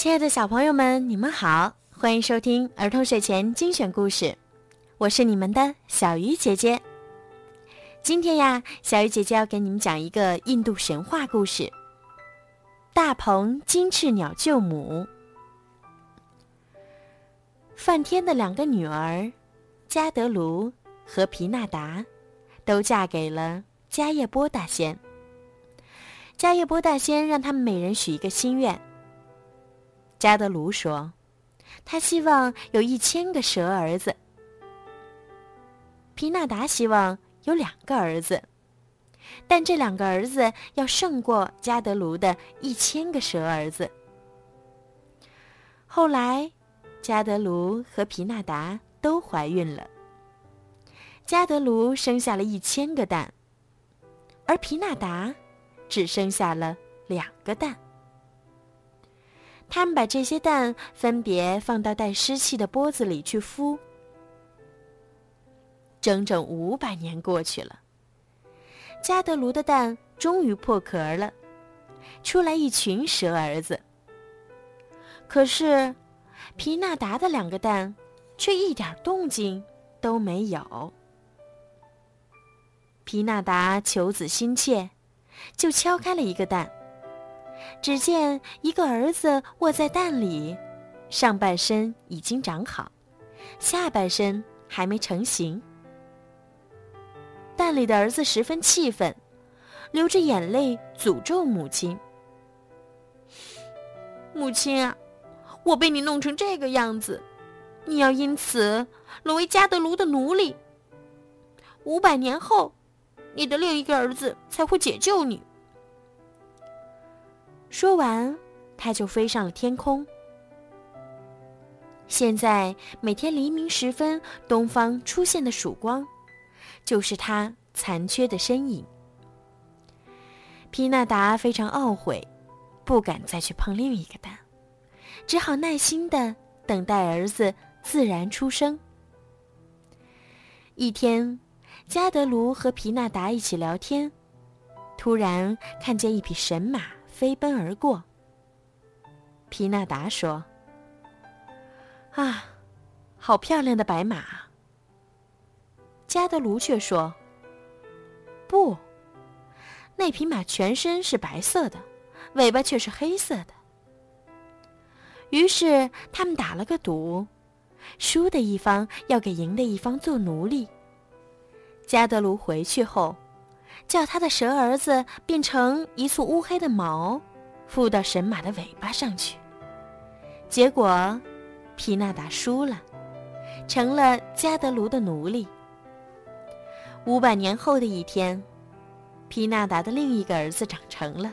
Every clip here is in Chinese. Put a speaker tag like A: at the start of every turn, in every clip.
A: 亲爱的小朋友们，你们好，欢迎收听儿童睡前精选故事，我是你们的小鱼姐姐。今天呀，小鱼姐姐要给你们讲一个印度神话故事《大鹏金翅鸟救母》。梵天的两个女儿，加德卢和皮纳达，都嫁给了迦叶波大仙。迦叶波大仙让他们每人许一个心愿。加德卢说：“他希望有一千个蛇儿子。”皮纳达希望有两个儿子，但这两个儿子要胜过加德卢的一千个蛇儿子。后来，加德卢和皮纳达都怀孕了。加德卢生下了一千个蛋，而皮纳达只生下了两个蛋。他们把这些蛋分别放到带湿气的钵子里去孵。整整五百年过去了，加德卢的蛋终于破壳了，出来一群蛇儿子。可是，皮纳达的两个蛋却一点动静都没有。皮纳达求子心切，就敲开了一个蛋。只见一个儿子卧在蛋里，上半身已经长好，下半身还没成型。蛋里的儿子十分气愤，流着眼泪诅咒母亲：“母亲啊，我被你弄成这个样子，你要因此沦为加德卢的奴隶。五百年后，你的另一个儿子才会解救你。”说完，他就飞上了天空。现在每天黎明时分，东方出现的曙光，就是他残缺的身影。皮纳达非常懊悔，不敢再去碰另一个蛋，只好耐心的等待儿子自然出生。一天，加德卢和皮纳达一起聊天，突然看见一匹神马。飞奔而过。皮纳达说：“啊，好漂亮的白马。”加德卢却说：“不，那匹马全身是白色的，尾巴却是黑色的。”于是他们打了个赌，输的一方要给赢的一方做奴隶。加德卢回去后。叫他的蛇儿子变成一簇乌黑的毛，附到神马的尾巴上去。结果，皮纳达输了，成了加德卢的奴隶。五百年后的一天，皮纳达的另一个儿子长成了。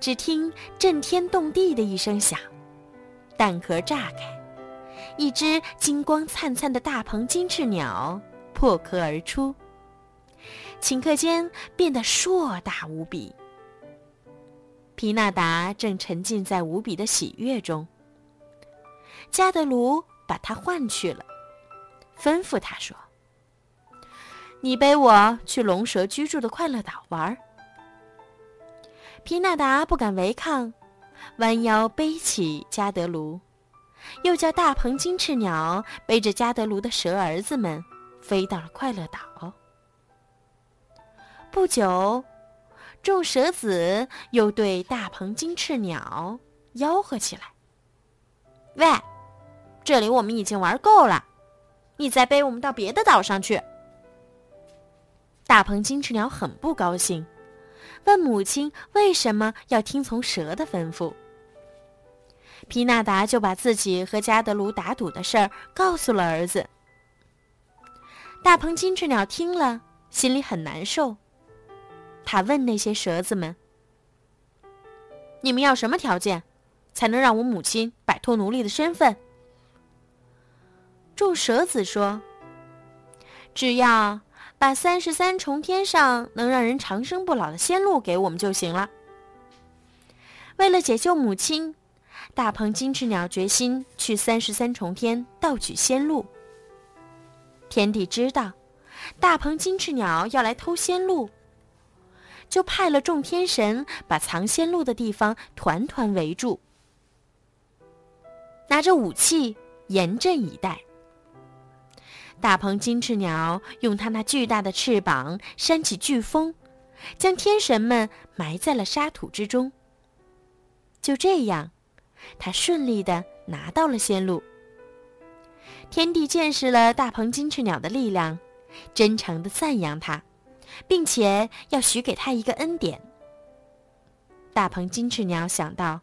A: 只听震天动地的一声响，蛋壳炸开，一只金光灿灿的大鹏金翅鸟破壳而出。顷刻间变得硕大无比。皮纳达正沉浸在无比的喜悦中。加德鲁把他唤去了，吩咐他说：“你背我去龙蛇居住的快乐岛玩。”皮纳达不敢违抗，弯腰背起加德鲁，又叫大鹏金翅鸟背着加德鲁的蛇儿子们飞到了快乐岛。不久，众蛇子又对大鹏金翅鸟吆喝起来：“喂，这里我们已经玩够了，你再背我们到别的岛上去。”大鹏金翅鸟很不高兴，问母亲为什么要听从蛇的吩咐。皮纳达就把自己和加德鲁打赌的事儿告诉了儿子。大鹏金翅鸟听了，心里很难受。他问那些蛇子们：“你们要什么条件，才能让我母亲摆脱奴隶的身份？”众蛇子说：“只要把三十三重天上能让人长生不老的仙露给我们就行了。”为了解救母亲，大鹏金翅鸟决心去三十三重天盗取仙露。天帝知道大鹏金翅鸟要来偷仙露。就派了众天神把藏仙路的地方团团围住。拿着武器严阵以待。大鹏金翅鸟用它那巨大的翅膀扇起飓风，将天神们埋在了沙土之中。就这样，他顺利的拿到了仙路。天帝见识了大鹏金翅鸟的力量，真诚的赞扬他，并且要许给他一个恩典。大鹏金翅鸟想到，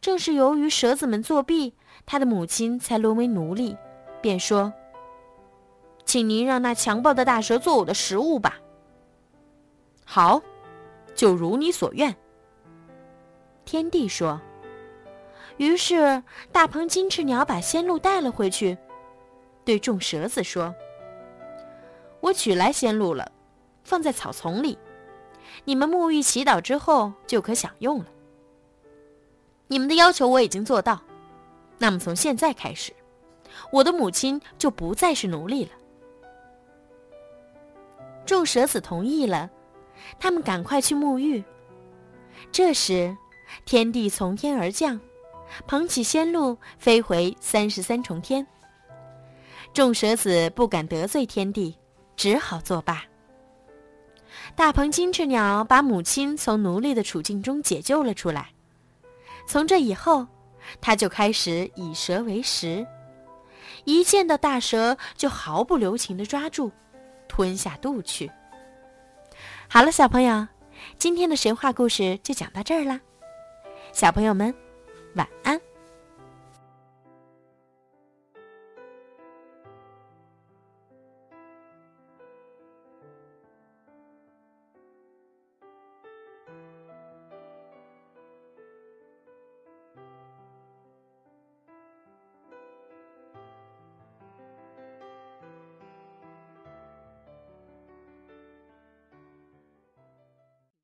A: 正是由于蛇子们作弊，他的母亲才沦为奴隶，便说。请您让那强暴的大蛇做我的食物吧。好，就如你所愿。天帝说。于是大鹏金翅鸟把仙鹿带了回去，对众蛇子说：“我取来仙鹿了，放在草丛里，你们沐浴祈祷之后就可享用了。你们的要求我已经做到，那么从现在开始，我的母亲就不再是奴隶了。”众蛇子同意了，他们赶快去沐浴。这时，天帝从天而降，捧起仙鹿，飞回三十三重天。众蛇子不敢得罪天帝，只好作罢。大鹏金翅鸟把母亲从奴隶的处境中解救了出来。从这以后，他就开始以蛇为食，一见到大蛇就毫不留情地抓住。吞下肚去。好了，小朋友，今天的神话故事就讲到这儿啦。小朋友们，晚安。